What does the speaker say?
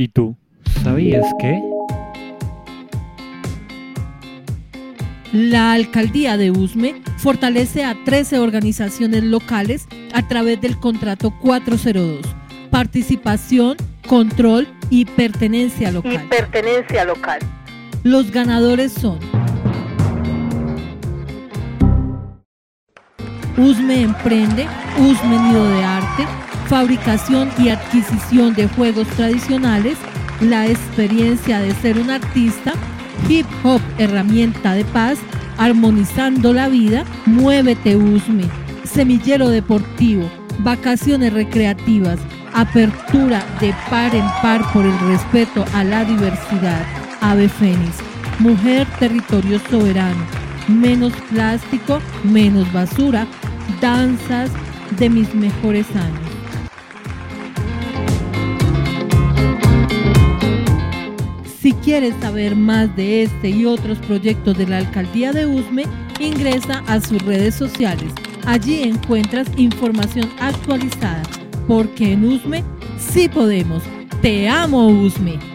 ¿Y tú? ¿Sabías qué? La alcaldía de Usme fortalece a 13 organizaciones locales a través del contrato 402. Participación, control y pertenencia local. Y pertenencia local. Los ganadores son Usme Emprende, Usme Nido de Arte, fabricación y adquisición de juegos tradicionales, la experiencia de ser un artista, hip hop herramienta de paz, armonizando la vida, muévete Usme, semillero deportivo, vacaciones recreativas, apertura de par en par por el respeto a la diversidad, ave fénix, mujer territorio soberano, menos plástico, menos basura, danzas de mis mejores años. Si quieres saber más de este y otros proyectos de la Alcaldía de Usme, ingresa a sus redes sociales. Allí encuentras información actualizada, porque en Usme sí podemos. Te amo, Usme.